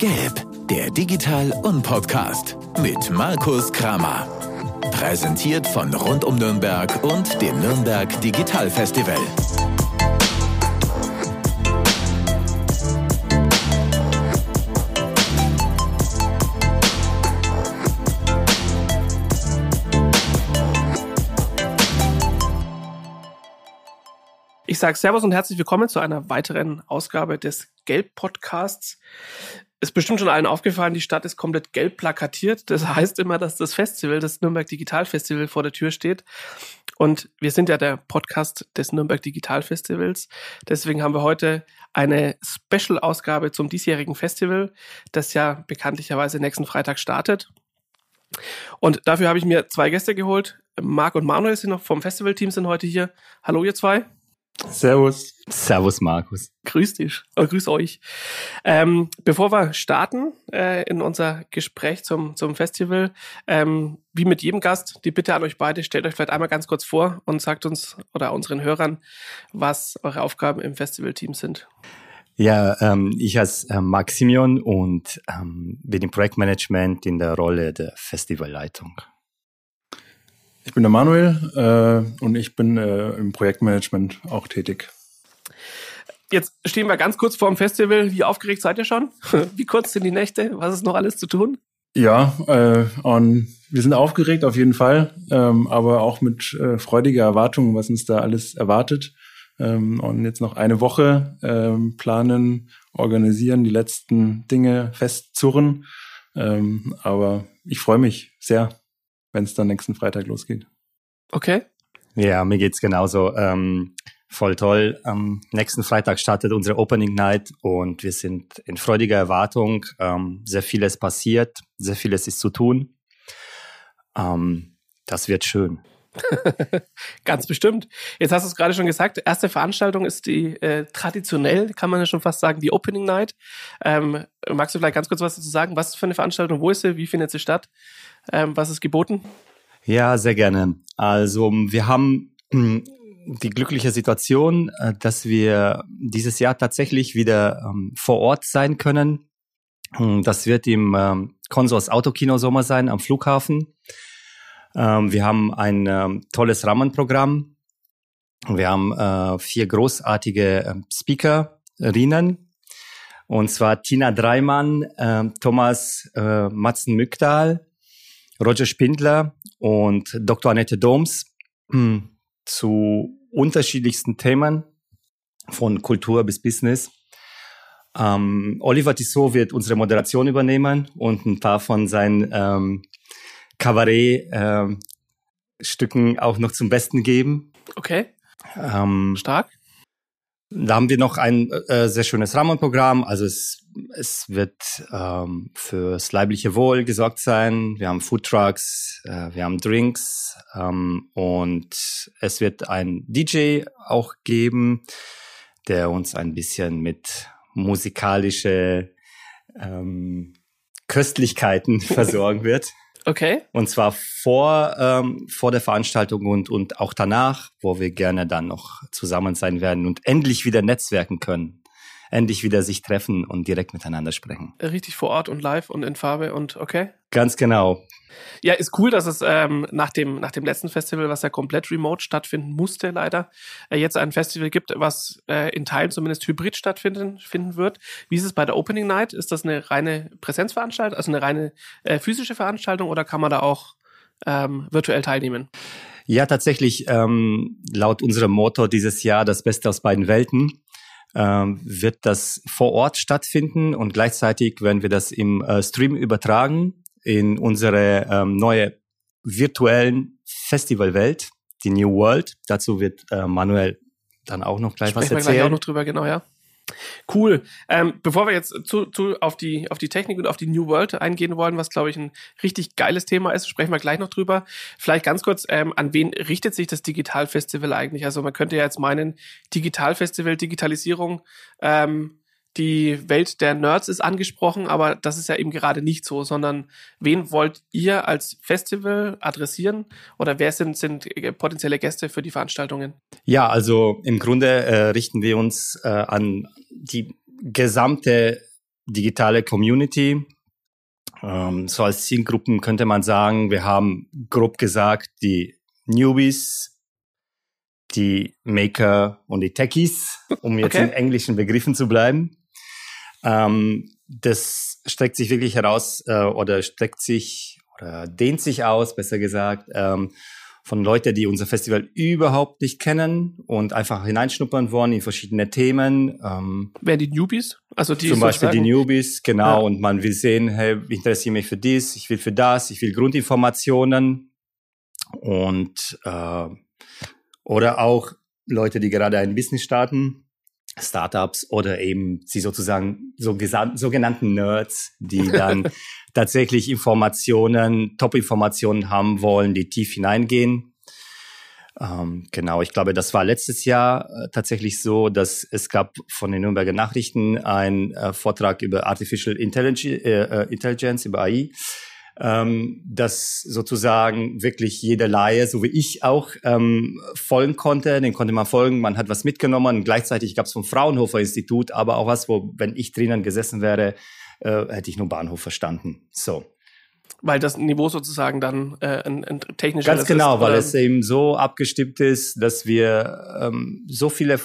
Gelb, der Digital- und Podcast mit Markus Kramer. Präsentiert von Rund um Nürnberg und dem Nürnberg Digital Festival. Ich sage Servus und herzlich willkommen zu einer weiteren Ausgabe des Gelb-Podcasts. Ist bestimmt schon allen aufgefallen, die Stadt ist komplett gelb plakatiert. Das heißt immer, dass das Festival, das Nürnberg Digital Festival vor der Tür steht. Und wir sind ja der Podcast des Nürnberg Digital Festivals. Deswegen haben wir heute eine Special-Ausgabe zum diesjährigen Festival, das ja bekanntlicherweise nächsten Freitag startet. Und dafür habe ich mir zwei Gäste geholt. Marc und Manuel sind noch vom Festivalteam sind heute hier. Hallo ihr zwei. Servus. Servus, Markus. Grüß dich. Oh, grüß euch. Ähm, bevor wir starten äh, in unser Gespräch zum, zum Festival, ähm, wie mit jedem Gast, die Bitte an euch beide, stellt euch vielleicht einmal ganz kurz vor und sagt uns oder unseren Hörern, was eure Aufgaben im Festivalteam sind. Ja, ähm, ich heiße äh, Marc Simeon und ähm, bin im Projektmanagement in der Rolle der Festivalleitung. Ich bin der Manuel äh, und ich bin äh, im Projektmanagement auch tätig. Jetzt stehen wir ganz kurz vor dem Festival. Wie aufgeregt seid ihr schon? Wie kurz sind die Nächte? Was ist noch alles zu tun? Ja, äh, und wir sind aufgeregt auf jeden Fall, ähm, aber auch mit äh, freudiger Erwartung, was uns da alles erwartet. Ähm, und jetzt noch eine Woche ähm, planen, organisieren, die letzten Dinge festzurren. Ähm, aber ich freue mich sehr wenn es dann nächsten Freitag losgeht. Okay. Ja, mir geht's genauso. Ähm, voll toll. Am nächsten Freitag startet unsere Opening Night und wir sind in freudiger Erwartung. Ähm, sehr vieles passiert, sehr vieles ist zu tun. Ähm, das wird schön. Ganz bestimmt. Jetzt hast du es gerade schon gesagt, erste Veranstaltung ist die äh, traditionell, kann man ja schon fast sagen, die Opening Night. Ähm, magst du vielleicht ganz kurz was dazu sagen? Was ist für eine Veranstaltung? Wo ist sie? Wie findet sie statt? Ähm, was ist geboten? Ja, sehr gerne. Also wir haben hm, die glückliche Situation, äh, dass wir dieses Jahr tatsächlich wieder ähm, vor Ort sein können. Hm, das wird im ähm, Konsors Autokino Sommer sein am Flughafen. Ähm, wir haben ein ähm, tolles Rahmenprogramm. Wir haben äh, vier großartige äh, Speakerinnen. Und zwar Tina Dreimann, Thomas äh, Matzen-Mückdahl, Roger Spindler und Dr. Annette Doms hm, zu unterschiedlichsten Themen von Kultur bis Business. Ähm, Oliver Tissot wird unsere Moderation übernehmen und ein paar von seinen ähm, Kabarett-Stücken ähm, auch noch zum Besten geben. Okay. Ähm, Stark. Da haben wir noch ein äh, sehr schönes Rahmenprogramm. Also es, es wird ähm, fürs leibliche Wohl gesorgt sein. Wir haben Foodtrucks, äh, wir haben Drinks ähm, und es wird ein DJ auch geben, der uns ein bisschen mit musikalische ähm, Köstlichkeiten versorgen wird. Okay. Und zwar vor, ähm, vor der Veranstaltung und, und auch danach, wo wir gerne dann noch zusammen sein werden und endlich wieder netzwerken können. Endlich wieder sich treffen und direkt miteinander sprechen. Richtig vor Ort und live und in Farbe und okay. Ganz genau. Ja, ist cool, dass es ähm, nach, dem, nach dem letzten Festival, was ja komplett remote stattfinden musste, leider, äh, jetzt ein Festival gibt, was äh, in Teilen zumindest hybrid stattfinden finden wird. Wie ist es bei der Opening Night? Ist das eine reine Präsenzveranstaltung, also eine reine äh, physische Veranstaltung oder kann man da auch ähm, virtuell teilnehmen? Ja, tatsächlich, ähm, laut unserem Motto dieses Jahr, das Beste aus beiden Welten, ähm, wird das vor Ort stattfinden und gleichzeitig werden wir das im äh, Stream übertragen in unsere ähm, neue virtuellen Festivalwelt, die New World. Dazu wird äh, Manuel dann auch noch gleich Sprechen was erzählen. Wir gleich auch noch drüber, genau, ja. Cool. Ähm, bevor wir jetzt zu, zu, auf, die, auf die Technik und auf die New World eingehen wollen, was, glaube ich, ein richtig geiles Thema ist, sprechen wir gleich noch drüber. Vielleicht ganz kurz, ähm, an wen richtet sich das Digitalfestival eigentlich? Also man könnte ja jetzt meinen, Digitalfestival, Digitalisierung, ähm, die Welt der Nerds ist angesprochen, aber das ist ja eben gerade nicht so, sondern wen wollt ihr als Festival adressieren oder wer sind, sind potenzielle Gäste für die Veranstaltungen? Ja, also im Grunde äh, richten wir uns äh, an die gesamte digitale Community. Ähm, so als Zielgruppen könnte man sagen, wir haben grob gesagt die Newbies, die Maker und die Techies, um jetzt okay. in englischen Begriffen zu bleiben. Ähm, das streckt sich wirklich heraus äh, oder streckt sich oder dehnt sich aus, besser gesagt, ähm, von Leuten, die unser Festival überhaupt nicht kennen und einfach hineinschnuppern wollen in verschiedene Themen. Ähm, Wer die Newbies? Also die zum Beispiel die Newbies, genau. Ja. Und man will sehen, hey, ich interessiere mich für dies, ich will für das, ich will Grundinformationen und äh, oder auch Leute, die gerade ein Business starten, Startups oder eben sie sozusagen so sogenannten Nerds, die dann tatsächlich Informationen, Top-Informationen haben wollen, die tief hineingehen. Ähm, genau, ich glaube, das war letztes Jahr äh, tatsächlich so, dass es gab von den Nürnberger Nachrichten einen äh, Vortrag über Artificial Intelligence, äh, äh Intelligence über AI ähm, dass sozusagen wirklich jeder Laie, so wie ich auch, ähm, folgen konnte. Den konnte man folgen, man hat was mitgenommen. Und gleichzeitig gab es vom Fraunhofer Institut aber auch was, wo, wenn ich drinnen gesessen wäre, äh, hätte ich nur Bahnhof verstanden. So. Weil das Niveau sozusagen dann äh, ein, ein technisches Ganz genau, ist, weil es eben so abgestimmt ist, dass wir ähm, so viele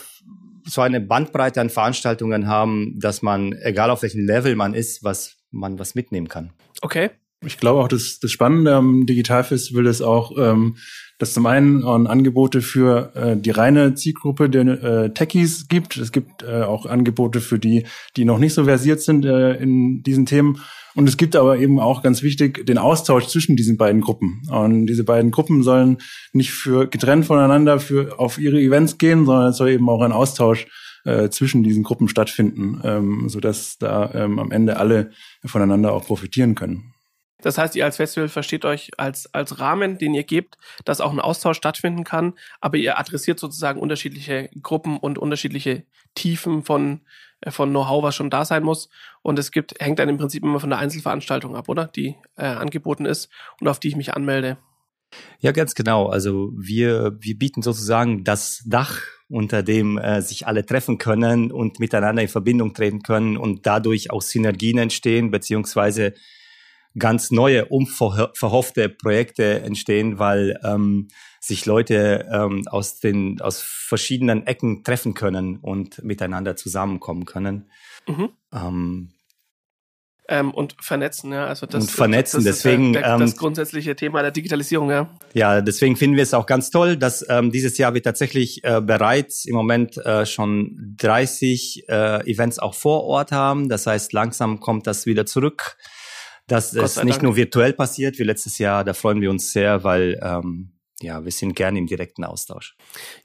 so eine Bandbreite an Veranstaltungen haben, dass man, egal auf welchem Level man ist, was man was mitnehmen kann. Okay. Ich glaube auch, dass das Spannende am Digitalfestival ist auch, ähm, dass zum einen Angebote für äh, die reine Zielgruppe der äh, Techies gibt. Es gibt äh, auch Angebote für die, die noch nicht so versiert sind äh, in diesen Themen. Und es gibt aber eben auch ganz wichtig den Austausch zwischen diesen beiden Gruppen. Und diese beiden Gruppen sollen nicht für getrennt voneinander für auf ihre Events gehen, sondern es soll eben auch ein Austausch äh, zwischen diesen Gruppen stattfinden, ähm, sodass da ähm, am Ende alle voneinander auch profitieren können. Das heißt, ihr als Festival versteht euch als, als Rahmen, den ihr gebt, dass auch ein Austausch stattfinden kann, aber ihr adressiert sozusagen unterschiedliche Gruppen und unterschiedliche Tiefen von, äh, von Know-how, was schon da sein muss. Und es gibt, hängt dann im Prinzip immer von der Einzelveranstaltung ab, oder? Die äh, angeboten ist und auf die ich mich anmelde. Ja, ganz genau. Also wir, wir bieten sozusagen das Dach, unter dem äh, sich alle treffen können und miteinander in Verbindung treten können und dadurch auch Synergien entstehen, beziehungsweise ganz neue, unverhoffte Projekte entstehen, weil ähm, sich Leute ähm, aus den aus verschiedenen Ecken treffen können und miteinander zusammenkommen können. Mhm. Ähm, ähm, und vernetzen, ja. Also das, und vernetzen, das, das deswegen der, der, das grundsätzliche Thema der Digitalisierung, ja. Ja, deswegen finden wir es auch ganz toll, dass ähm, dieses Jahr wir tatsächlich äh, bereits im Moment äh, schon 30 äh, Events auch vor Ort haben. Das heißt, langsam kommt das wieder zurück dass es nicht Dank. nur virtuell passiert wie letztes Jahr. Da freuen wir uns sehr, weil ähm, ja, wir sind gerne im direkten Austausch.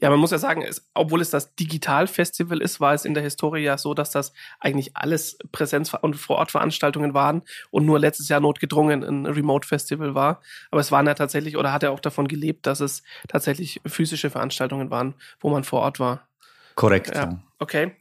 Ja, man muss ja sagen, es, obwohl es das Digital-Festival ist, war es in der Historie ja so, dass das eigentlich alles Präsenz- und Vorortveranstaltungen waren und nur letztes Jahr notgedrungen ein Remote-Festival war. Aber es waren ja tatsächlich, oder hat er auch davon gelebt, dass es tatsächlich physische Veranstaltungen waren, wo man vor Ort war. Korrekt. Ja, okay.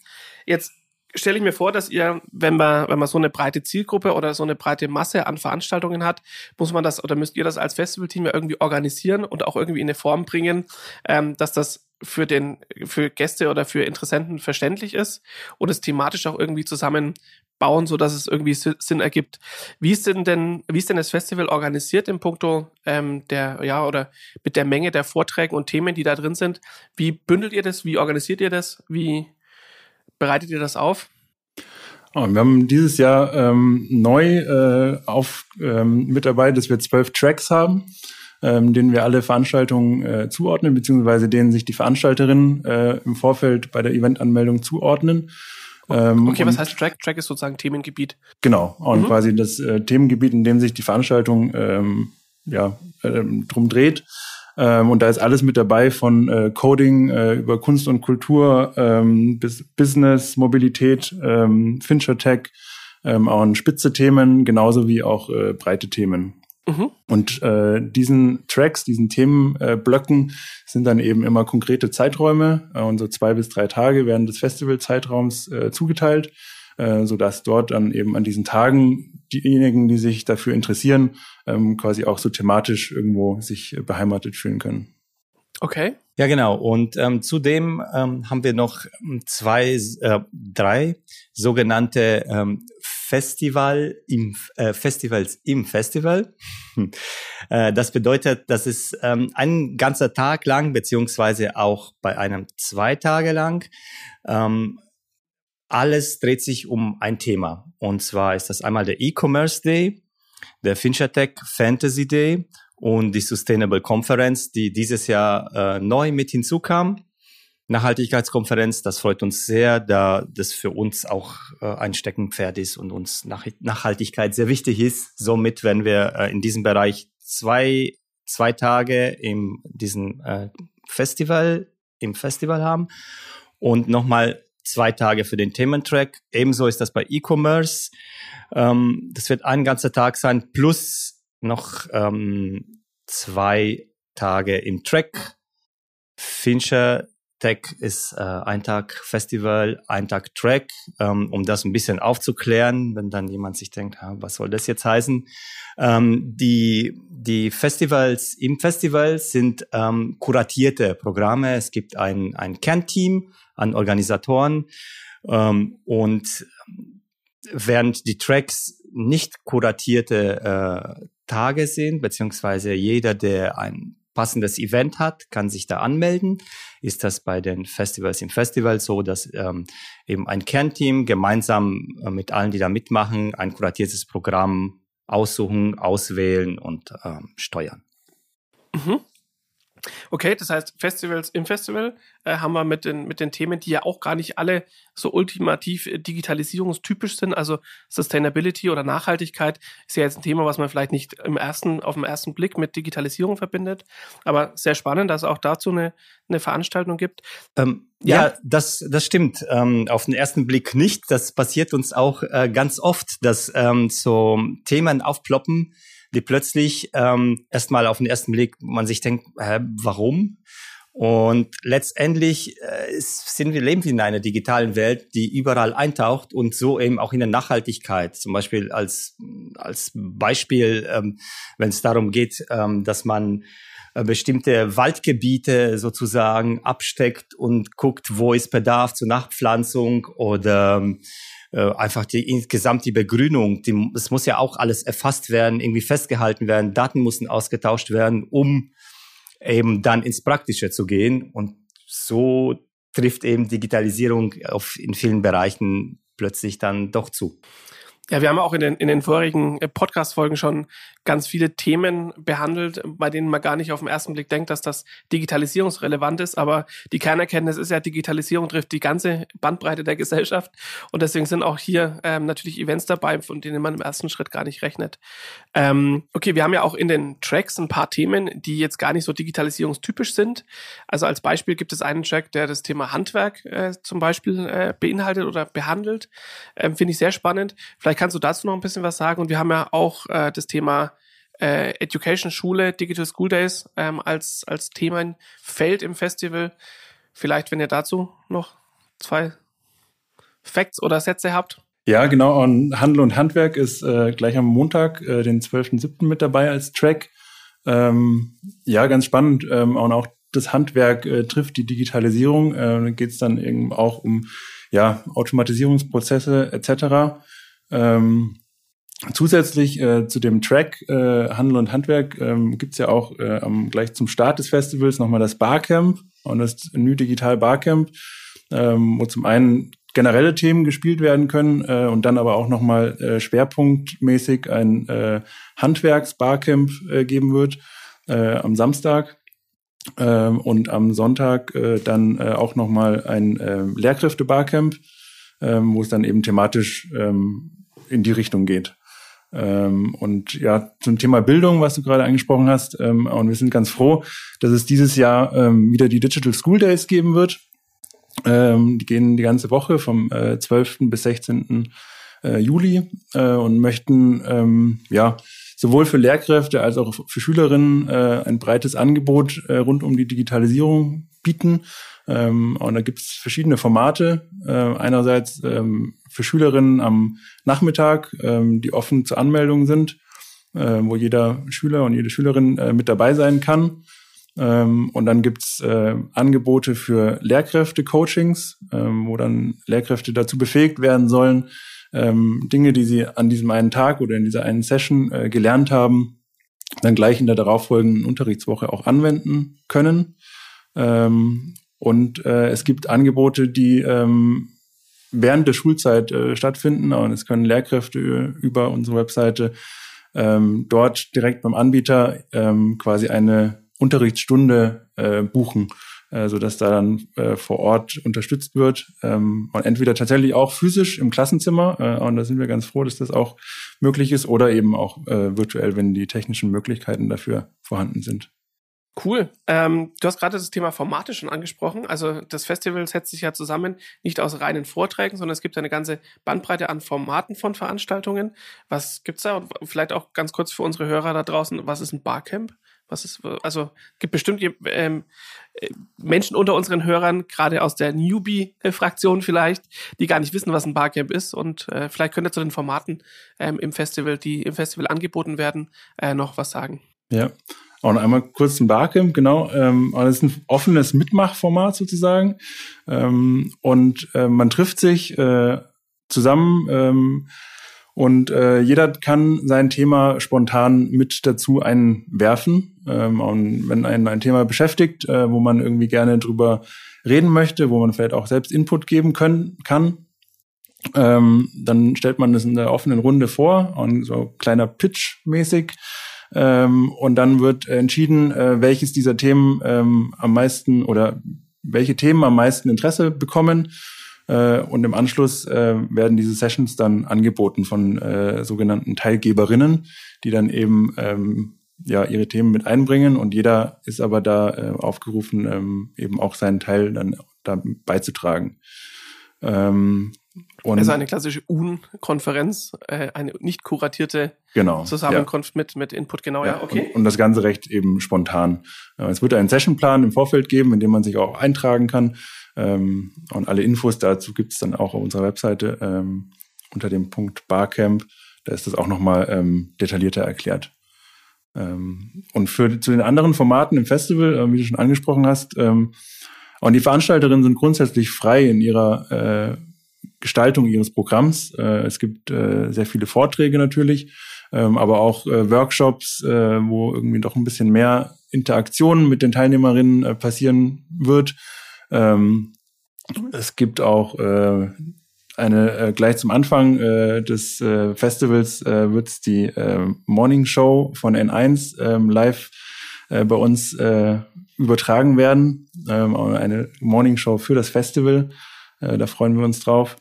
Jetzt stelle ich mir vor, dass ihr, wenn man, wenn man so eine breite Zielgruppe oder so eine breite Masse an Veranstaltungen hat, muss man das oder müsst ihr das als Festivalteam ja irgendwie organisieren und auch irgendwie in eine Form bringen, ähm, dass das für den, für Gäste oder für Interessenten verständlich ist und es thematisch auch irgendwie zusammenbauen, so dass es irgendwie Sinn ergibt. Wie ist denn denn, wie ist denn das Festival organisiert im Punkto ähm, der, ja, oder mit der Menge der Vorträge und Themen, die da drin sind? Wie bündelt ihr das? Wie organisiert ihr das? Wie, bereitet ihr das auf? Oh, wir haben dieses Jahr ähm, neu äh, auf ähm, mit dabei, dass wir zwölf Tracks haben, ähm, denen wir alle Veranstaltungen äh, zuordnen, beziehungsweise denen sich die Veranstalterinnen äh, im Vorfeld bei der Eventanmeldung zuordnen. Ähm, okay, was heißt Track? Track ist sozusagen Themengebiet. Genau, und mhm. quasi das äh, Themengebiet, in dem sich die Veranstaltung ähm, ja, äh, drum dreht. Ähm, und da ist alles mit dabei von äh, Coding äh, über Kunst und Kultur, ähm, bis Business, Mobilität, ähm, Fincher Tech, ähm, auch spitze Themen, genauso wie auch äh, breite Themen. Mhm. Und äh, diesen Tracks, diesen Themenblöcken äh, sind dann eben immer konkrete Zeiträume äh, und so zwei bis drei Tage während des Festivalzeitraums äh, zugeteilt, äh, sodass dort dann eben an diesen Tagen diejenigen, die sich dafür interessieren, ähm, quasi auch so thematisch irgendwo sich beheimatet fühlen können. Okay. Ja, genau. Und ähm, zudem ähm, haben wir noch zwei, äh, drei sogenannte ähm, Festival im äh, Festivals im Festival. äh, das bedeutet, dass es ähm, ein ganzer Tag lang beziehungsweise auch bei einem zwei Tage lang ähm, alles dreht sich um ein Thema. Und zwar ist das einmal der E-Commerce Day, der FincherTech Fantasy Day und die Sustainable Conference, die dieses Jahr äh, neu mit hinzukam. Nachhaltigkeitskonferenz, das freut uns sehr, da das für uns auch äh, ein Steckenpferd ist und uns Nach Nachhaltigkeit sehr wichtig ist. Somit, wenn wir äh, in diesem Bereich zwei, zwei Tage im diesen äh, Festival, im Festival haben und nochmal zwei Tage für den Thementrack. Ebenso ist das bei E-Commerce. Ähm, das wird ein ganzer Tag sein, plus noch ähm, zwei Tage im Track. Fincher Tech ist äh, ein Tag Festival, ein Tag Track, ähm, um das ein bisschen aufzuklären, wenn dann jemand sich denkt, was soll das jetzt heißen? Ähm, die, die Festivals im Festival sind ähm, kuratierte Programme. Es gibt ein, ein Kernteam an Organisatoren ähm, und während die Tracks nicht kuratierte äh, Tage sind, beziehungsweise jeder, der ein passendes Event hat, kann sich da anmelden. Ist das bei den Festivals im Festival so, dass ähm, eben ein Kernteam gemeinsam äh, mit allen, die da mitmachen, ein kuratiertes Programm aussuchen, auswählen und ähm, steuern. Mhm. Okay, das heißt, Festivals im Festival äh, haben wir mit den, mit den Themen, die ja auch gar nicht alle so ultimativ äh, digitalisierungstypisch sind. Also Sustainability oder Nachhaltigkeit ist ja jetzt ein Thema, was man vielleicht nicht im ersten, auf den ersten Blick mit Digitalisierung verbindet. Aber sehr spannend, dass es auch dazu eine, eine Veranstaltung gibt. Ähm, ja. ja, das, das stimmt. Ähm, auf den ersten Blick nicht. Das passiert uns auch äh, ganz oft, dass ähm, so Themen aufploppen, die plötzlich ähm, erstmal auf den ersten Blick man sich denkt, hä, warum? Und letztendlich äh, sind wir leben wir in einer digitalen Welt, die überall eintaucht und so eben auch in der Nachhaltigkeit. Zum Beispiel als als Beispiel, ähm, wenn es darum geht, ähm, dass man äh, bestimmte Waldgebiete sozusagen absteckt und guckt, wo ist Bedarf zur Nachpflanzung oder ähm, äh, einfach die insgesamt die Begrünung, die, es muss ja auch alles erfasst werden, irgendwie festgehalten werden, Daten müssen ausgetauscht werden, um eben dann ins Praktische zu gehen. Und so trifft eben Digitalisierung auf, in vielen Bereichen plötzlich dann doch zu. Ja, wir haben auch in den, in den vorigen äh, Podcast-Folgen schon ganz viele Themen behandelt, bei denen man gar nicht auf den ersten Blick denkt, dass das digitalisierungsrelevant ist. Aber die Kernerkenntnis ist ja, Digitalisierung trifft die ganze Bandbreite der Gesellschaft. Und deswegen sind auch hier ähm, natürlich Events dabei, von denen man im ersten Schritt gar nicht rechnet. Ähm, okay, wir haben ja auch in den Tracks ein paar Themen, die jetzt gar nicht so digitalisierungstypisch sind. Also als Beispiel gibt es einen Track, der das Thema Handwerk äh, zum Beispiel äh, beinhaltet oder behandelt. Ähm, Finde ich sehr spannend. Vielleicht kannst du dazu noch ein bisschen was sagen? Und wir haben ja auch äh, das Thema äh, Education Schule, Digital School Days ähm, als, als Themenfeld im Festival. Vielleicht, wenn ihr dazu noch zwei Facts oder Sätze habt. Ja, genau. Und Handel und Handwerk ist äh, gleich am Montag, äh, den 12.07. mit dabei als Track. Ähm, ja, ganz spannend. Ähm, und auch das Handwerk äh, trifft die Digitalisierung. Äh, geht es dann eben auch um ja, Automatisierungsprozesse etc. Ähm, zusätzlich äh, zu dem Track äh, Handel und Handwerk ähm, gibt ja auch äh, am, gleich zum Start des Festivals nochmal das Barcamp und das New Digital Barcamp, ähm, wo zum einen generelle Themen gespielt werden können äh, und dann aber auch nochmal äh, schwerpunktmäßig ein äh, Handwerks-Barcamp äh, geben wird äh, am Samstag. Ähm, und am Sonntag äh, dann äh, auch nochmal ein äh, Lehrkräfte-Barcamp, ähm, wo es dann eben thematisch ähm, in die Richtung geht. Ähm, und ja, zum Thema Bildung, was du gerade angesprochen hast, ähm, und wir sind ganz froh, dass es dieses Jahr ähm, wieder die Digital School Days geben wird. Ähm, die gehen die ganze Woche vom äh, 12. bis 16. Äh, Juli äh, und möchten ähm, ja sowohl für Lehrkräfte als auch für Schülerinnen äh, ein breites Angebot äh, rund um die Digitalisierung bieten. Ähm, und da gibt es verschiedene Formate. Äh, einerseits ähm, für Schülerinnen am Nachmittag, ähm, die offen zur Anmeldung sind, äh, wo jeder Schüler und jede Schülerin äh, mit dabei sein kann. Ähm, und dann gibt's äh, Angebote für Lehrkräfte-Coachings, ähm, wo dann Lehrkräfte dazu befähigt werden sollen, ähm, Dinge, die sie an diesem einen Tag oder in dieser einen Session äh, gelernt haben, dann gleich in der darauffolgenden Unterrichtswoche auch anwenden können. Ähm, und äh, es gibt Angebote, die ähm, während der Schulzeit äh, stattfinden und es können Lehrkräfte über unsere Webseite ähm, dort direkt beim Anbieter ähm, quasi eine Unterrichtsstunde äh, buchen, äh, so dass da dann äh, vor Ort unterstützt wird ähm, und entweder tatsächlich auch physisch im Klassenzimmer äh, und da sind wir ganz froh, dass das auch möglich ist oder eben auch äh, virtuell, wenn die technischen Möglichkeiten dafür vorhanden sind. Cool. Ähm, du hast gerade das Thema Formate schon angesprochen. Also das Festival setzt sich ja zusammen nicht aus reinen Vorträgen, sondern es gibt eine ganze Bandbreite an Formaten von Veranstaltungen. Was gibt's da? Und vielleicht auch ganz kurz für unsere Hörer da draußen, was ist ein Barcamp? Was ist, also gibt bestimmt ähm, Menschen unter unseren Hörern, gerade aus der Newbie-Fraktion vielleicht, die gar nicht wissen, was ein Barcamp ist. Und äh, vielleicht könnt ihr zu den Formaten ähm, im Festival, die im Festival angeboten werden, äh, noch was sagen. Ja, auch noch einmal kurz ein Barcamp, genau. Ähm, das ist ein offenes Mitmachformat sozusagen. Ähm, und äh, man trifft sich äh, zusammen ähm, und äh, jeder kann sein Thema spontan mit dazu einwerfen. Ähm, und wenn einen ein Thema beschäftigt, äh, wo man irgendwie gerne drüber reden möchte, wo man vielleicht auch selbst Input geben können, kann, ähm, dann stellt man das in der offenen Runde vor und so kleiner Pitch mäßig ähm, und dann wird entschieden, äh, welches dieser Themen ähm, am meisten oder welche Themen am meisten Interesse bekommen. Äh, und im Anschluss äh, werden diese Sessions dann angeboten von äh, sogenannten Teilgeberinnen, die dann eben ähm, ja ihre Themen mit einbringen und jeder ist aber da äh, aufgerufen, ähm, eben auch seinen Teil dann da beizutragen. Ähm, und also eine klassische UN-Konferenz, äh, eine nicht kuratierte genau, Zusammenkunft ja. mit, mit Input, genau, ja, ja okay. Und, und, das Ganze recht eben spontan. Äh, es wird einen Sessionplan im Vorfeld geben, in dem man sich auch eintragen kann. Ähm, und alle Infos dazu gibt es dann auch auf unserer Webseite ähm, unter dem Punkt Barcamp. Da ist das auch nochmal ähm, detaillierter erklärt. Ähm, und für zu den anderen Formaten im Festival, äh, wie du schon angesprochen hast, ähm, und die Veranstalterinnen sind grundsätzlich frei in ihrer äh, Gestaltung ihres Programms. Äh, es gibt äh, sehr viele Vorträge natürlich, ähm, aber auch äh, Workshops, äh, wo irgendwie doch ein bisschen mehr Interaktion mit den Teilnehmerinnen äh, passieren wird. Ähm, es gibt auch äh, eine äh, gleich zum Anfang äh, des äh, Festivals äh, wird die äh, Morning Show von N1 äh, live äh, bei uns äh, übertragen werden. Ähm, eine Morning Show für das Festival. Äh, da freuen wir uns drauf.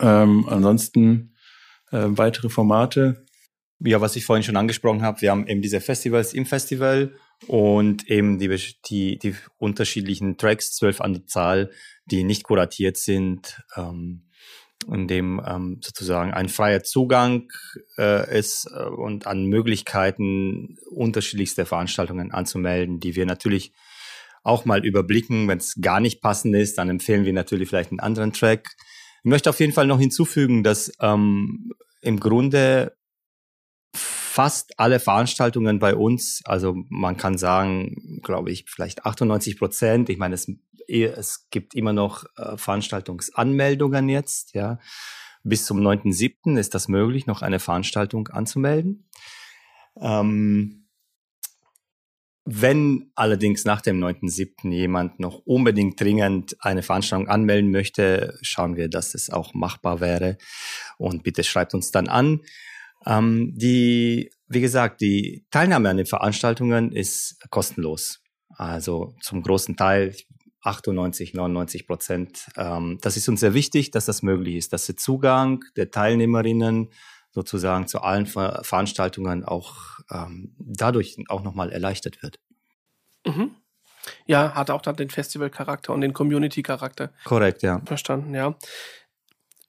Ähm, ansonsten äh, weitere Formate. Ja, was ich vorhin schon angesprochen habe, wir haben eben diese Festivals im Festival und eben die, die, die unterschiedlichen Tracks, zwölf an der Zahl, die nicht kuratiert sind, ähm, in dem ähm, sozusagen ein freier Zugang äh, ist äh, und an Möglichkeiten unterschiedlichste Veranstaltungen anzumelden, die wir natürlich auch mal überblicken. Wenn es gar nicht passend ist, dann empfehlen wir natürlich vielleicht einen anderen Track. Ich möchte auf jeden Fall noch hinzufügen, dass ähm, im Grunde fast alle Veranstaltungen bei uns, also man kann sagen, glaube ich, vielleicht 98 Prozent. Ich meine, es, es gibt immer noch äh, Veranstaltungsanmeldungen jetzt, ja. Bis zum 9.7. ist das möglich, noch eine Veranstaltung anzumelden. Ähm, wenn allerdings nach dem 9.7. jemand noch unbedingt dringend eine Veranstaltung anmelden möchte, schauen wir, dass es auch machbar wäre. Und bitte schreibt uns dann an. Ähm, die, wie gesagt, die Teilnahme an den Veranstaltungen ist kostenlos. Also zum großen Teil 98, 99 Prozent. Ähm, das ist uns sehr wichtig, dass das möglich ist, dass der Zugang der Teilnehmerinnen sozusagen zu allen Ver Veranstaltungen auch ähm, dadurch auch nochmal erleichtert wird. Mhm. Ja, hat auch dann den Festival-Charakter und den Community-Charakter. Korrekt, ja. Verstanden, ja.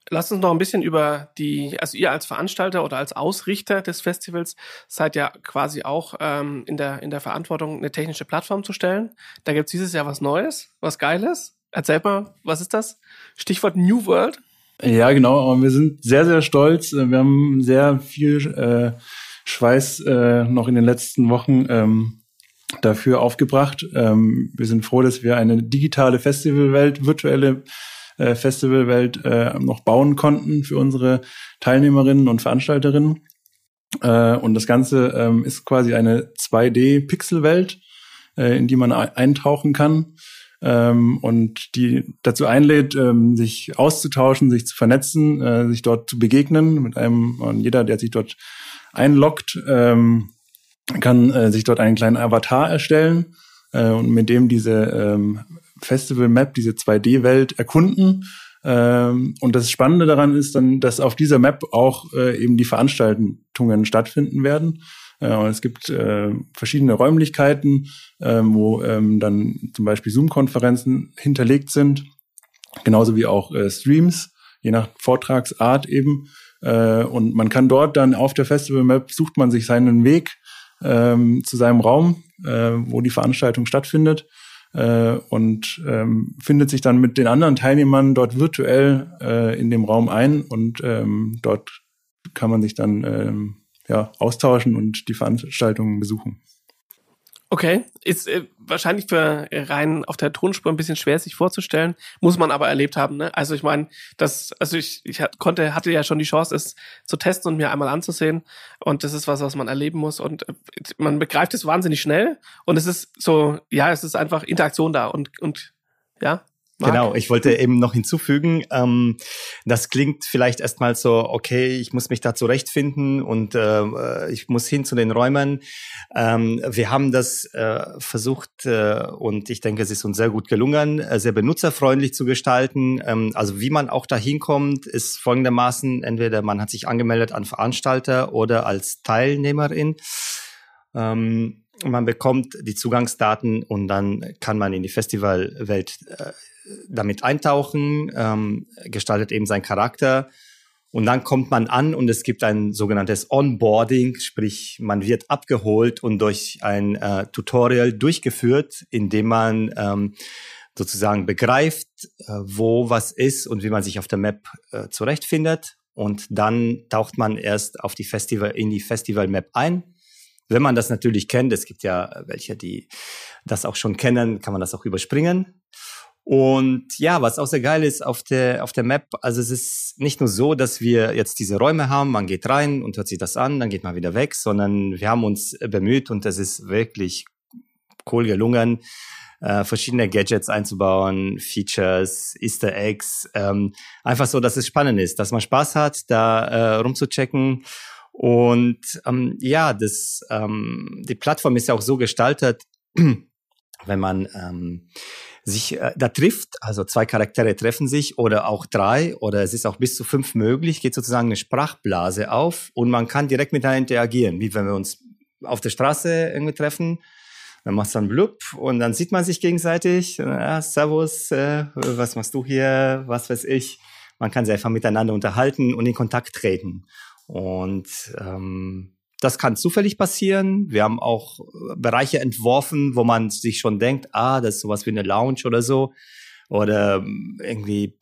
Lass uns noch ein bisschen über die, also ihr als Veranstalter oder als Ausrichter des Festivals seid ja quasi auch ähm, in, der, in der Verantwortung, eine technische Plattform zu stellen. Da gibt es dieses Jahr was Neues, was Geiles. Erzähl mal, was ist das? Stichwort New World. Ja, genau. Aber wir sind sehr, sehr stolz. Wir haben sehr viel äh, Schweiß äh, noch in den letzten Wochen ähm, dafür aufgebracht. Ähm, wir sind froh, dass wir eine digitale Festivalwelt, virtuelle äh, Festivalwelt äh, noch bauen konnten für unsere Teilnehmerinnen und Veranstalterinnen. Äh, und das Ganze ähm, ist quasi eine 2D-Pixelwelt, äh, in die man eintauchen kann ähm, und die dazu einlädt, ähm, sich auszutauschen, sich zu vernetzen, äh, sich dort zu begegnen mit einem und jeder, der sich dort einloggt, ähm, kann äh, sich dort einen kleinen Avatar erstellen äh, und mit dem diese ähm, Festival Map, diese 2D-Welt erkunden. Ähm, und das Spannende daran ist dann, dass auf dieser Map auch äh, eben die Veranstaltungen stattfinden werden. Äh, und es gibt äh, verschiedene Räumlichkeiten, äh, wo ähm, dann zum Beispiel Zoom-Konferenzen hinterlegt sind, genauso wie auch äh, Streams, je nach Vortragsart eben. Und man kann dort dann auf der Festival Map sucht man sich seinen Weg ähm, zu seinem Raum, wo die Veranstaltung stattfindet und ähm, findet sich dann mit den anderen Teilnehmern dort virtuell äh, in dem Raum ein und ähm, dort kann man sich dann ähm, ja, austauschen und die Veranstaltungen besuchen. Okay, ist äh, wahrscheinlich für rein auf der Tonspur ein bisschen schwer sich vorzustellen, muss man aber erlebt haben. Ne? Also ich meine, das, also ich, ich konnte, hatte ja schon die Chance, es zu testen und mir einmal anzusehen. Und das ist was, was man erleben muss. Und äh, man begreift es wahnsinnig schnell. Und es ist so, ja, es ist einfach Interaktion da und und ja, Marc? Genau, ich wollte eben noch hinzufügen, ähm, das klingt vielleicht erstmal so, okay, ich muss mich da zurechtfinden und äh, ich muss hin zu den Räumen. Ähm, wir haben das äh, versucht äh, und ich denke, es ist uns sehr gut gelungen, äh, sehr benutzerfreundlich zu gestalten. Ähm, also wie man auch da hinkommt, ist folgendermaßen, entweder man hat sich angemeldet an Veranstalter oder als Teilnehmerin. Ähm, man bekommt die Zugangsdaten und dann kann man in die Festivalwelt äh, damit eintauchen, ähm, gestaltet eben seinen Charakter und dann kommt man an und es gibt ein sogenanntes Onboarding, sprich man wird abgeholt und durch ein äh, Tutorial durchgeführt, in dem man ähm, sozusagen begreift, äh, wo was ist und wie man sich auf der Map äh, zurechtfindet. Und dann taucht man erst auf die Festival, in die Festival-Map ein. Wenn man das natürlich kennt, es gibt ja welche, die das auch schon kennen, kann man das auch überspringen. Und ja, was auch sehr geil ist auf der, auf der Map, also es ist nicht nur so, dass wir jetzt diese Räume haben, man geht rein und hört sich das an, dann geht man wieder weg, sondern wir haben uns bemüht und es ist wirklich cool gelungen, äh, verschiedene Gadgets einzubauen, Features, Easter Eggs, ähm, einfach so, dass es spannend ist, dass man Spaß hat, da äh, rumzuchecken. Und ähm, ja, das, ähm, die Plattform ist ja auch so gestaltet, wenn man ähm, sich äh, da trifft, also zwei Charaktere treffen sich oder auch drei oder es ist auch bis zu fünf möglich, geht sozusagen eine Sprachblase auf und man kann direkt miteinander interagieren, wie wenn wir uns auf der Straße irgendwie treffen. Dann machst du dann blub und dann sieht man sich gegenseitig. Ja, servus, äh, was machst du hier? Was weiß ich. Man kann sich einfach miteinander unterhalten und in Kontakt treten. Und ähm, das kann zufällig passieren. Wir haben auch äh, Bereiche entworfen, wo man sich schon denkt, ah, das ist sowas wie eine Lounge oder so. Oder ähm, irgendwie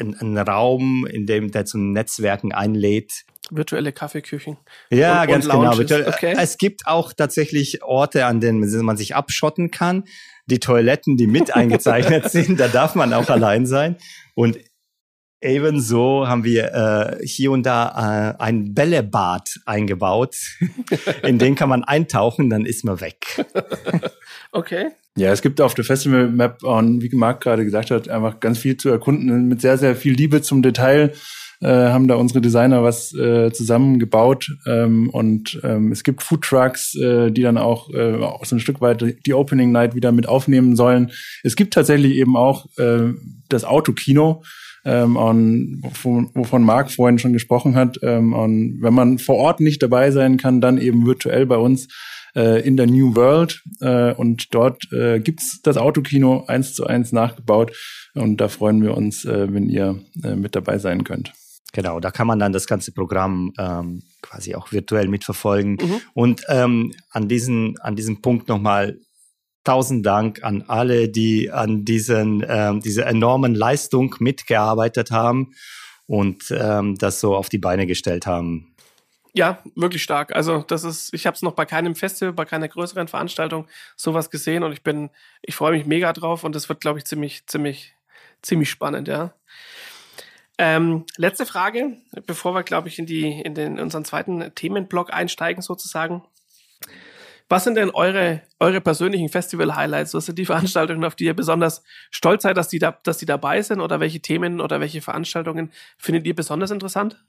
ein, ein Raum, in dem der zum Netzwerken einlädt. Virtuelle Kaffeeküchen. Ja, und, ganz und genau. Okay. Es gibt auch tatsächlich Orte, an denen man sich abschotten kann. Die Toiletten, die mit eingezeichnet sind, da darf man auch allein sein. Und Ebenso haben wir äh, hier und da äh, ein Bällebad eingebaut. In den kann man eintauchen, dann ist man weg. okay. Ja, es gibt auf der Festival Map, wie Marc gerade gesagt hat, einfach ganz viel zu erkunden mit sehr, sehr viel Liebe zum Detail. Äh, haben da unsere Designer was äh, zusammengebaut ähm, und ähm, es gibt Food Trucks, äh, die dann auch, äh, auch so ein Stück weit die Opening Night wieder mit aufnehmen sollen. Es gibt tatsächlich eben auch äh, das Autokino, ähm, und wovon Marc vorhin schon gesprochen hat. Ähm, und wenn man vor Ort nicht dabei sein kann, dann eben virtuell bei uns äh, in der New World. Äh, und dort äh, gibt's das Autokino eins zu eins nachgebaut. Und da freuen wir uns, äh, wenn ihr äh, mit dabei sein könnt. Genau, da kann man dann das ganze Programm ähm, quasi auch virtuell mitverfolgen. Mhm. Und ähm, an, diesen, an diesem Punkt nochmal tausend Dank an alle, die an diesen, ähm, dieser enormen Leistung mitgearbeitet haben und ähm, das so auf die Beine gestellt haben. Ja, wirklich stark. Also das ist, ich habe es noch bei keinem Festival, bei keiner größeren Veranstaltung sowas gesehen und ich bin, ich freue mich mega drauf und das wird, glaube ich, ziemlich, ziemlich ziemlich spannend, ja. Ähm, letzte Frage, bevor wir, glaube ich, in die in den unseren zweiten Themenblock einsteigen sozusagen. Was sind denn eure eure persönlichen Festival-Highlights? Was sind die Veranstaltungen, auf die ihr besonders stolz seid, dass die da dass die dabei sind? Oder welche Themen oder welche Veranstaltungen findet ihr besonders interessant?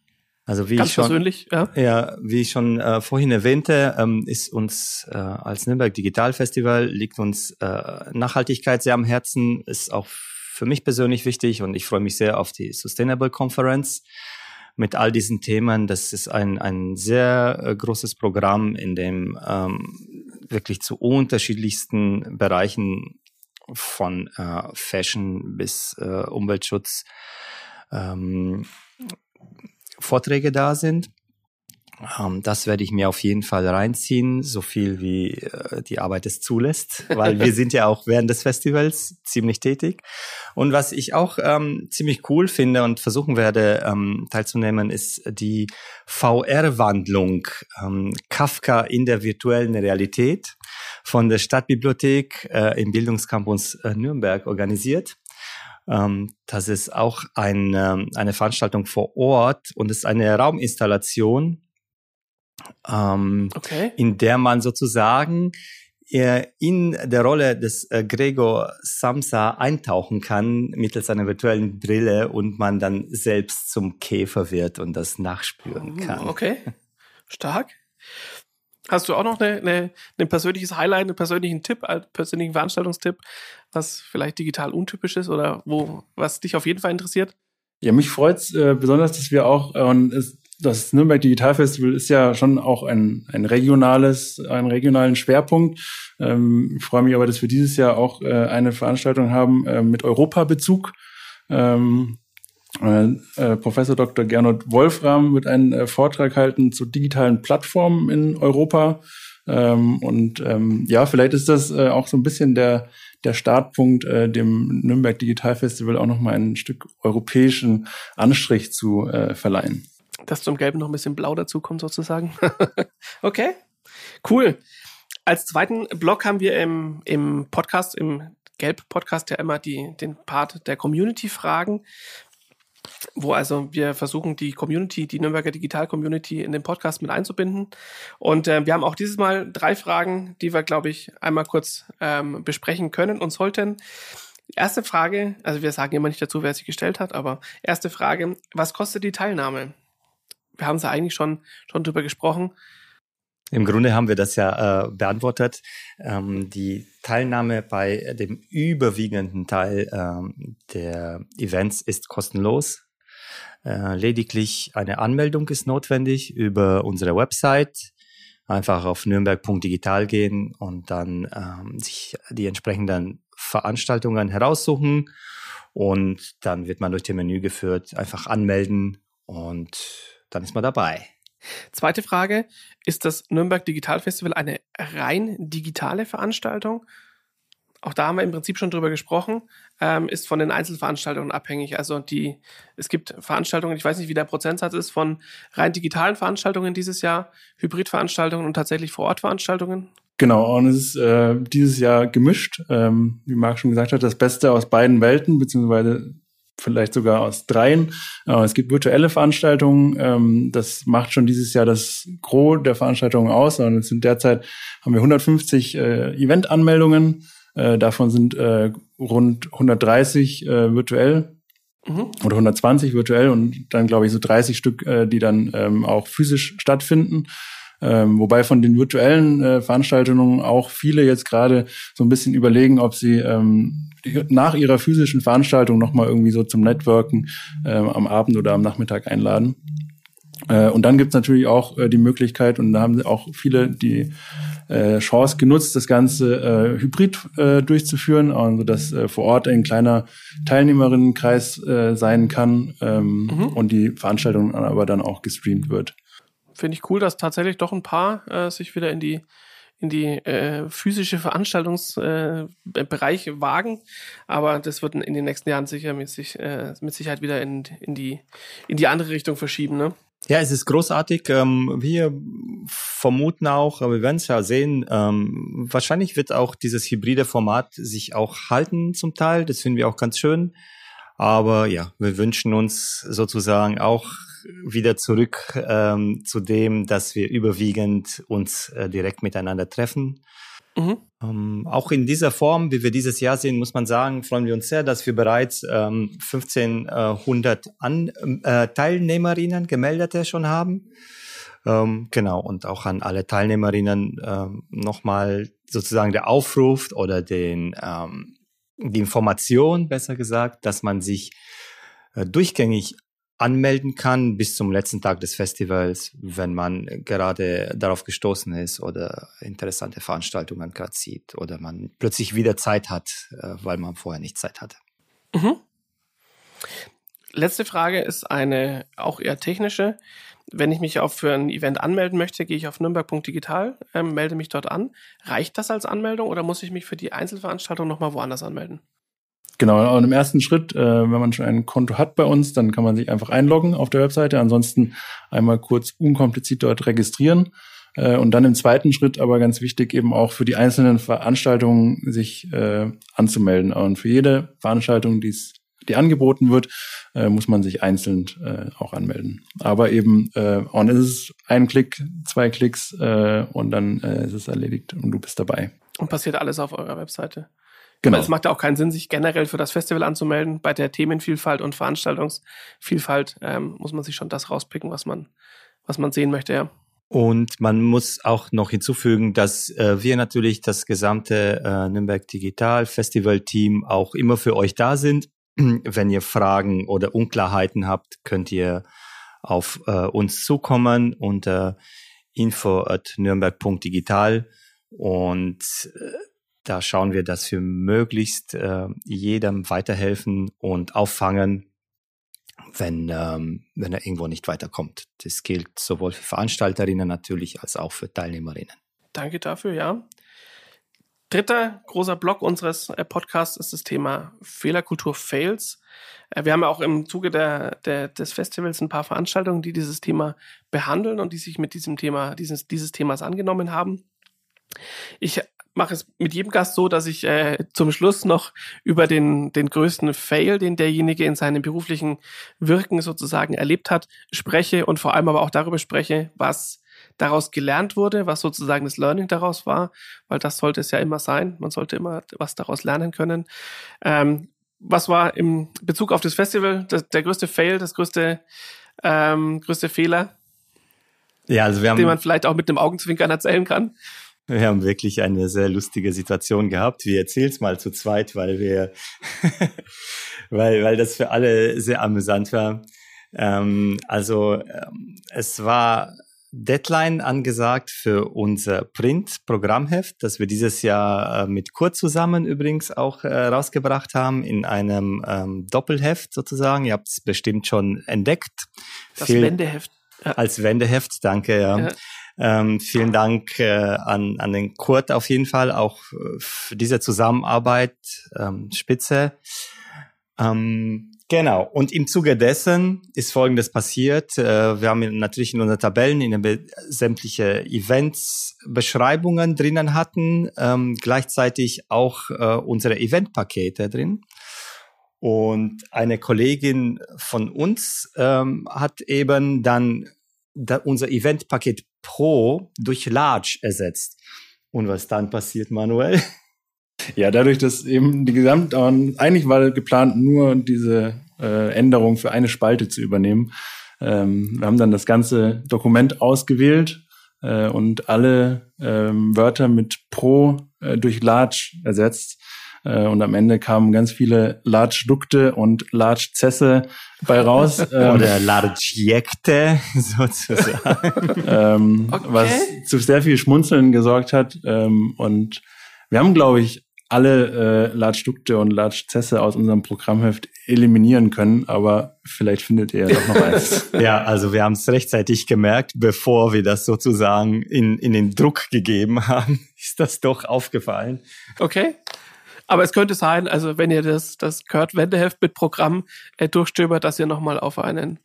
Also wie Ganz ich schon, persönlich, ja. Ja, wie ich schon äh, vorhin erwähnte, ähm, ist uns äh, als Nürnberg Digital Festival liegt uns äh, Nachhaltigkeit sehr am Herzen, ist auch für mich persönlich wichtig und ich freue mich sehr auf die Sustainable Conference mit all diesen Themen. Das ist ein, ein sehr äh, großes Programm, in dem ähm, wirklich zu unterschiedlichsten Bereichen von äh, Fashion bis äh, Umweltschutz ähm, Vorträge da sind. Ähm, das werde ich mir auf jeden Fall reinziehen, so viel wie äh, die Arbeit es zulässt, weil wir sind ja auch während des Festivals ziemlich tätig. Und was ich auch ähm, ziemlich cool finde und versuchen werde ähm, teilzunehmen, ist die VR-Wandlung ähm, Kafka in der virtuellen Realität von der Stadtbibliothek äh, im Bildungscampus äh, Nürnberg organisiert. Ähm, das ist auch ein, ähm, eine Veranstaltung vor Ort und ist eine Rauminstallation, ähm, Okay. in der man sozusagen äh, in der Rolle des äh, Gregor Samsa eintauchen kann mittels einer virtuellen Brille und man dann selbst zum Käfer wird und das nachspüren kann. Hm, Okay. Stark. Hast du auch noch eine, eine, ein persönliches Highlight, einen persönlichen Tipp, einen persönlichen Veranstaltungstipp, was vielleicht digital untypisch ist oder wo, was dich auf jeden Fall interessiert? Ja, mich freut's äh, besonders, dass wir auch, äh, und es, das Nürnberg Digital Festival ist ja schon auch ein, ein regionales, einen regionalen Schwerpunkt. Ähm, ich freue mich aber, dass wir dieses Jahr auch äh, eine Veranstaltung haben äh, mit Europabezug. Ähm, äh, äh, Professor Dr. Gernot Wolfram wird einen äh, Vortrag halten zu digitalen Plattformen in Europa. Ähm, und ähm, ja, vielleicht ist das äh, auch so ein bisschen der, der Startpunkt, äh, dem Nürnberg Digital Festival auch nochmal ein Stück europäischen Anstrich zu äh, verleihen. Dass zum Gelben noch ein bisschen Blau dazukommt, sozusagen. okay. Cool. Als zweiten Block haben wir im, im Podcast, im Gelb-Podcast ja immer die, den Part der Community-Fragen, wo also wir versuchen, die Community, die Nürnberger Digital-Community in den Podcast mit einzubinden. Und äh, wir haben auch dieses Mal drei Fragen, die wir, glaube ich, einmal kurz ähm, besprechen können und sollten. Erste Frage, also wir sagen immer nicht dazu, wer sie gestellt hat, aber erste Frage, was kostet die Teilnahme? Wir haben es ja eigentlich schon, schon drüber gesprochen. Im Grunde haben wir das ja äh, beantwortet. Ähm, die Teilnahme bei dem überwiegenden Teil ähm, der Events ist kostenlos. Äh, lediglich eine Anmeldung ist notwendig über unsere Website. Einfach auf nürnberg.digital gehen und dann ähm, sich die entsprechenden Veranstaltungen heraussuchen und dann wird man durch den Menü geführt, einfach anmelden und dann ist man dabei. Zweite Frage, ist das Nürnberg Digital Festival eine rein digitale Veranstaltung? Auch da haben wir im Prinzip schon drüber gesprochen, ähm, ist von den Einzelveranstaltungen abhängig. Also die, es gibt Veranstaltungen, ich weiß nicht, wie der Prozentsatz ist, von rein digitalen Veranstaltungen dieses Jahr, Hybridveranstaltungen und tatsächlich Vor-Ort-Veranstaltungen. Genau, und es ist äh, dieses Jahr gemischt. Ähm, wie Marc schon gesagt hat, das Beste aus beiden Welten, beziehungsweise vielleicht sogar aus dreien. Äh, es gibt virtuelle Veranstaltungen. Ähm, das macht schon dieses Jahr das Gros der Veranstaltungen aus. Und es sind derzeit haben wir 150 äh, Event-Anmeldungen. Äh, davon sind äh, rund 130 äh, virtuell Mhm. oder 120 virtuell und dann glaube ich so 30 Stück, äh, die dann ähm, auch physisch stattfinden. Ähm, wobei von den virtuellen äh, Veranstaltungen auch viele jetzt gerade so ein bisschen überlegen, ob sie ähm, nach ihrer physischen Veranstaltung nochmal irgendwie so zum Networken ähm, am Abend oder am Nachmittag einladen. Äh, und dann gibt's natürlich auch äh, die Möglichkeit, und da haben auch viele die äh, Chance genutzt, das Ganze äh, hybrid äh, durchzuführen, also dass äh, vor Ort ein kleiner Teilnehmerinnenkreis sein kann ähm, Mhm. und die Veranstaltung aber dann auch gestreamt wird. Finde ich cool, dass tatsächlich doch ein paar äh, sich wieder in die in die äh, physische Veranstaltungsbereich äh, wagen, aber das wird in den nächsten Jahren sicher mit, sich, äh, mit Sicherheit wieder in, in die in die andere Richtung verschieben, ne? Ja, es ist großartig. Ähm, wir vermuten auch, aber wir werden es ja sehen, ähm, wahrscheinlich wird auch dieses hybride Format sich auch halten zum Teil. Das finden wir auch ganz schön. Aber ja, wir wünschen uns sozusagen auch wieder zurück ähm, zu dem, dass wir überwiegend uns äh, direkt miteinander treffen. Mhm. Ähm, auch in dieser Form, wie wir dieses Jahr sehen, muss man sagen, freuen wir uns sehr, dass wir bereits ähm, 1500 An äh, Teilnehmerinnen, Gemeldete schon haben. Ähm, genau, und auch an alle Teilnehmerinnen ähm, nochmal sozusagen der Aufruf oder den, ähm, die Information, besser gesagt, dass man sich äh, durchgängig anmelden kann bis zum letzten Tag des Festivals, wenn man gerade darauf gestoßen ist oder interessante Veranstaltungen gerade sieht oder man plötzlich wieder Zeit hat, äh, weil man vorher nicht Zeit hatte. Mhm. Letzte Frage ist eine auch eher technische. Wenn ich mich auch für ein Event anmelden möchte, gehe ich auf nürnberg.digital, äh, melde mich dort an. Reicht das als Anmeldung oder muss ich mich für die Einzelveranstaltung nochmal woanders anmelden? Genau, und im ersten Schritt, äh, wenn man schon ein Konto hat bei uns, dann kann man sich einfach einloggen auf der Webseite. Ansonsten einmal kurz unkompliziert dort registrieren. Äh, und dann im zweiten Schritt aber ganz wichtig eben auch für die einzelnen Veranstaltungen sich äh, anzumelden. Und für jede Veranstaltung, die's, die angeboten wird, äh, muss man sich einzeln äh, auch anmelden. Aber eben, äh, und es ist ein Klick, zwei Klicks äh, und dann äh, ist es erledigt und du bist dabei. Und passiert alles auf eurer Webseite. Genau. es macht ja auch keinen Sinn, sich generell für das Festival anzumelden. Bei der Themenvielfalt und Veranstaltungsvielfalt ähm, muss man sich schon das rauspicken, was man, was man sehen möchte, ja. Und man muss auch noch hinzufügen, dass äh, wir natürlich das gesamte äh, Nürnberg Digital Festival Team auch immer für euch da sind. Wenn ihr Fragen oder Unklarheiten habt, könnt ihr auf äh, uns zukommen unter info at nürnberg.digital und äh, da schauen wir, dass wir möglichst äh, jedem weiterhelfen und auffangen, wenn, ähm, wenn er irgendwo nicht weiterkommt. Das gilt sowohl für Veranstalterinnen natürlich als auch für Teilnehmerinnen. Danke dafür, ja. Dritter großer Block unseres äh, Podcasts ist das Thema Fehlerkultur Fails. Äh, wir haben ja auch im Zuge der, der, des Festivals ein paar Veranstaltungen, die dieses Thema behandeln und die sich mit diesem Thema, dieses, dieses Themas angenommen haben. Ich mache es mit jedem Gast so, dass ich äh, zum Schluss noch über den, den größten Fail, den derjenige in seinem beruflichen Wirken sozusagen erlebt hat, spreche und vor allem aber auch darüber spreche, was daraus gelernt wurde, was sozusagen das Learning daraus war, weil das sollte es ja immer sein. Man sollte immer was daraus lernen können. Ähm, was war im Bezug auf das Festival das, der größte Fail, das größte, ähm, größte Fehler? Ja, also wir haben, den man vielleicht auch mit einem Augenzwinkern erzählen kann. Wir haben wirklich eine sehr lustige Situation gehabt. Wir erzählen es mal zu zweit, weil wir, weil, weil das für alle sehr amüsant war. Ähm, also ähm, es war Deadline angesagt für unser Print-Programmheft, das wir dieses Jahr äh, mit Kurt zusammen übrigens auch äh, rausgebracht haben in einem ähm, Doppelheft sozusagen. Ihr habt es bestimmt schon entdeckt. Das Wendeheft. Als Wendeheft, danke, ja. ja. Ähm, vielen Dank äh, an, an den Kurt auf jeden Fall, auch äh, für diese Zusammenarbeit, ähm, Spitze. Ähm, genau, und im Zuge dessen ist Folgendes passiert. Äh, wir haben natürlich in unseren Tabellen in den sämtliche Events Beschreibungen drinnen hatten, ähm, gleichzeitig auch äh, unsere Eventpakete drin. Und eine Kollegin von uns ähm, hat eben dann da unser Eventpaket Pro durch Large ersetzt. Und was dann passiert, Manuel? Ja, dadurch, dass eben die Gesamt, eigentlich war geplant, nur diese äh, Änderung für eine Spalte zu übernehmen. Ähm, wir haben dann das ganze Dokument ausgewählt äh, und alle ähm, Wörter mit Pro äh, durch Large ersetzt. Äh, und am Ende kamen ganz viele Large Dukte und Large Zesse bei raus. Ähm, Oder Large Jekte sozusagen. ähm, okay. Was zu sehr viel Schmunzeln gesorgt hat. Ähm, und wir haben, glaube ich, alle äh, Large Dukte und Large Zesse aus unserem Programmheft eliminieren können, aber vielleicht findet ihr ja doch noch eins. ja, also wir haben es rechtzeitig gemerkt, bevor wir das sozusagen in, in den Druck gegeben haben, ist das doch aufgefallen. Okay. Aber es könnte sein, also wenn ihr das, das Kurt Wendeheft mit Programm äh, durchstöbert, dass ihr nochmal auf einen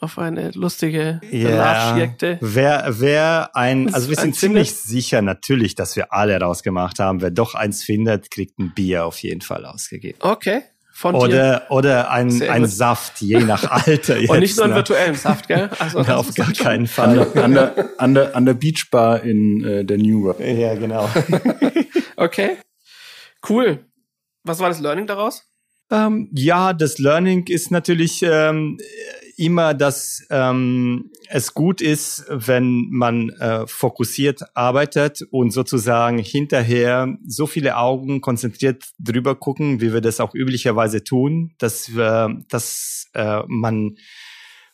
auf eine lustige ja, Wer, wer ein, also wir sind ziemlich sicher natürlich, dass wir alle rausgemacht haben. Wer doch eins findet, kriegt ein Bier auf jeden Fall ausgegeben. Okay, von oder, dir. Oder ein, ein Saft, je nach Alter. Jetzt, Und nicht nur einen ne? virtuellen Saft, gell? Also, ja, auf gar keinen Fall. An der, an der, an der Beachbar in äh, der New York. Ja, genau. okay. Cool. Was war das Learning daraus? Ähm, ja, das Learning ist natürlich ähm, immer, dass ähm, es gut ist, wenn man äh, fokussiert arbeitet und sozusagen hinterher so viele Augen konzentriert drüber gucken, wie wir das auch üblicherweise tun, dass wir, dass äh, man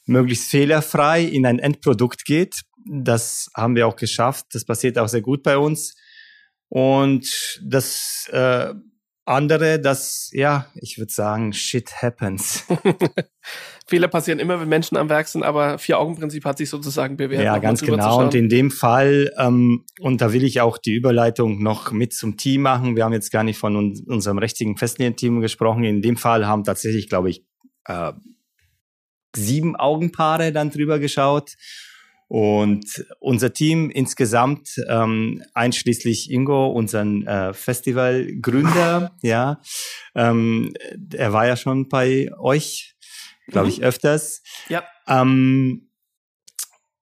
möglichst fehlerfrei in ein Endprodukt geht. Das haben wir auch geschafft. Das passiert auch sehr gut bei uns. Und das äh, andere, das, ja, ich würde sagen, shit happens. Fehler passieren immer, wenn Menschen am Werk sind, aber Vier-Augen-Prinzip hat sich sozusagen bewährt. Ja, ganz genau. Und in dem Fall, ähm, und da will ich auch die Überleitung noch mit zum Team machen. Wir haben jetzt gar nicht von uns, unserem richtigen Festnehmen-Team gesprochen. In dem Fall haben tatsächlich, glaube ich, äh, sieben Augenpaare dann drüber geschaut. Und unser Team insgesamt, ähm, einschließlich Ingo, unseren äh, Festivalgründer, ja, ähm, er war ja schon bei euch, glaube ich, mhm. öfters. Ja. Ähm,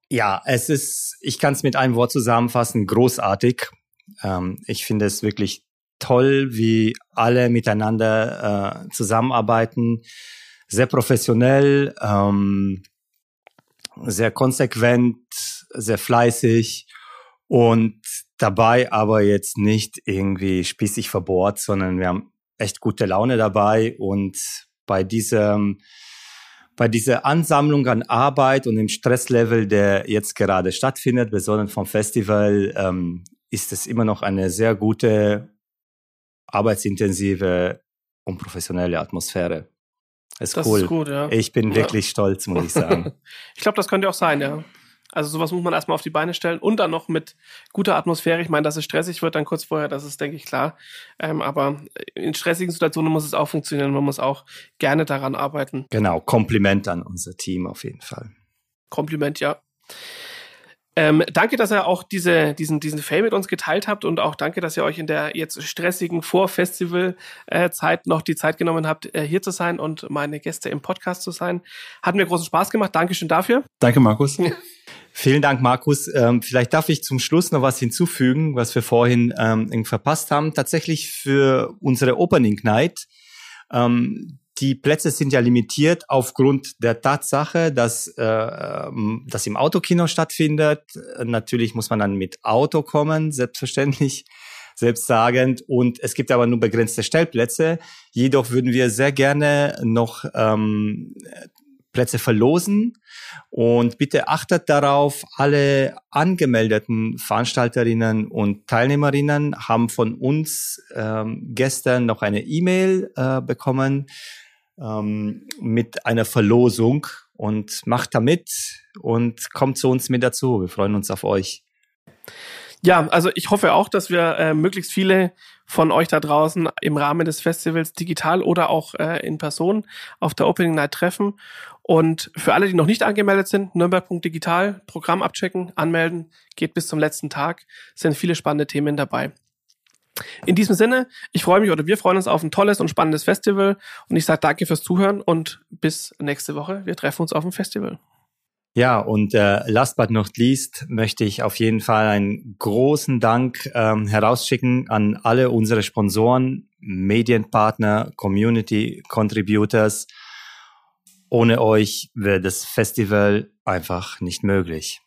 ja, es ist, ich kann es mit einem Wort zusammenfassen, großartig. Ähm, ich finde es wirklich toll, wie alle miteinander äh, zusammenarbeiten, sehr professionell. Ähm, sehr konsequent, sehr fleißig und dabei aber jetzt nicht irgendwie spießig verbohrt, sondern wir haben echt gute Laune dabei und bei diesem bei dieser Ansammlung an Arbeit und dem Stresslevel, der jetzt gerade stattfindet, besonders vom Festival, ähm, ist es immer noch eine sehr gute, arbeitsintensive und professionelle Atmosphäre. Ist das cool. Ist gut, ja. Ich bin ja. wirklich stolz, muss ich sagen. ich glaube, das könnte auch sein, ja. Also sowas muss man erstmal auf die Beine stellen und dann noch mit guter Atmosphäre. Ich meine, dass es stressig wird dann kurz vorher, das ist, denke ich, klar. Ähm, aber in stressigen Situationen muss es auch funktionieren. Man muss auch gerne daran arbeiten. Genau, Kompliment an unser Team auf jeden Fall. Kompliment, ja. Ähm, danke, dass ihr auch diese, diesen, diesen Fail mit uns geteilt habt und auch danke, dass ihr euch in der jetzt stressigen Vor-Festival-Zeit noch die Zeit genommen habt, äh, hier zu sein und meine Gäste im Podcast zu sein. Hat mir großen Spaß gemacht. Dankeschön dafür. Danke, Markus. Vielen Dank, Markus. Ähm, vielleicht darf ich zum Schluss noch was hinzufügen, was wir vorhin ähm, verpasst haben. Tatsächlich für unsere Opening Night. Ähm, die Plätze sind ja limitiert aufgrund der Tatsache, dass äh, ähm, das im Autokino stattfindet. Natürlich muss man dann mit Auto kommen, selbstverständlich, selbstsagend. Und es gibt aber nur begrenzte Stellplätze. Jedoch würden wir sehr gerne noch ähm, Plätze verlosen. Und bitte achtet darauf, alle angemeldeten Veranstalterinnen und Teilnehmerinnen haben von uns ähm, gestern noch eine E-Mail äh, bekommen ähm, mit einer Verlosung und macht da mit und kommt zu uns mit dazu. Wir freuen uns auf euch. Ja, also ich hoffe auch, dass wir äh, möglichst viele von euch da draußen im Rahmen des Festivals digital oder auch äh, in Person auf der Opening Night treffen. Und für alle, die noch nicht angemeldet sind, Nürnberg.digital, Programm abchecken, anmelden, geht bis zum letzten Tag, sind viele spannende Themen dabei. In diesem Sinne, ich freue mich oder wir freuen uns auf ein tolles und spannendes Festival und ich sage danke fürs Zuhören und bis nächste Woche. Wir treffen uns auf dem Festival. Ja, und äh, last but not least möchte ich auf jeden Fall einen großen Dank ähm, herausschicken an alle unsere Sponsoren, Medienpartner, Community Contributors. Ohne euch wäre das Festival einfach nicht möglich.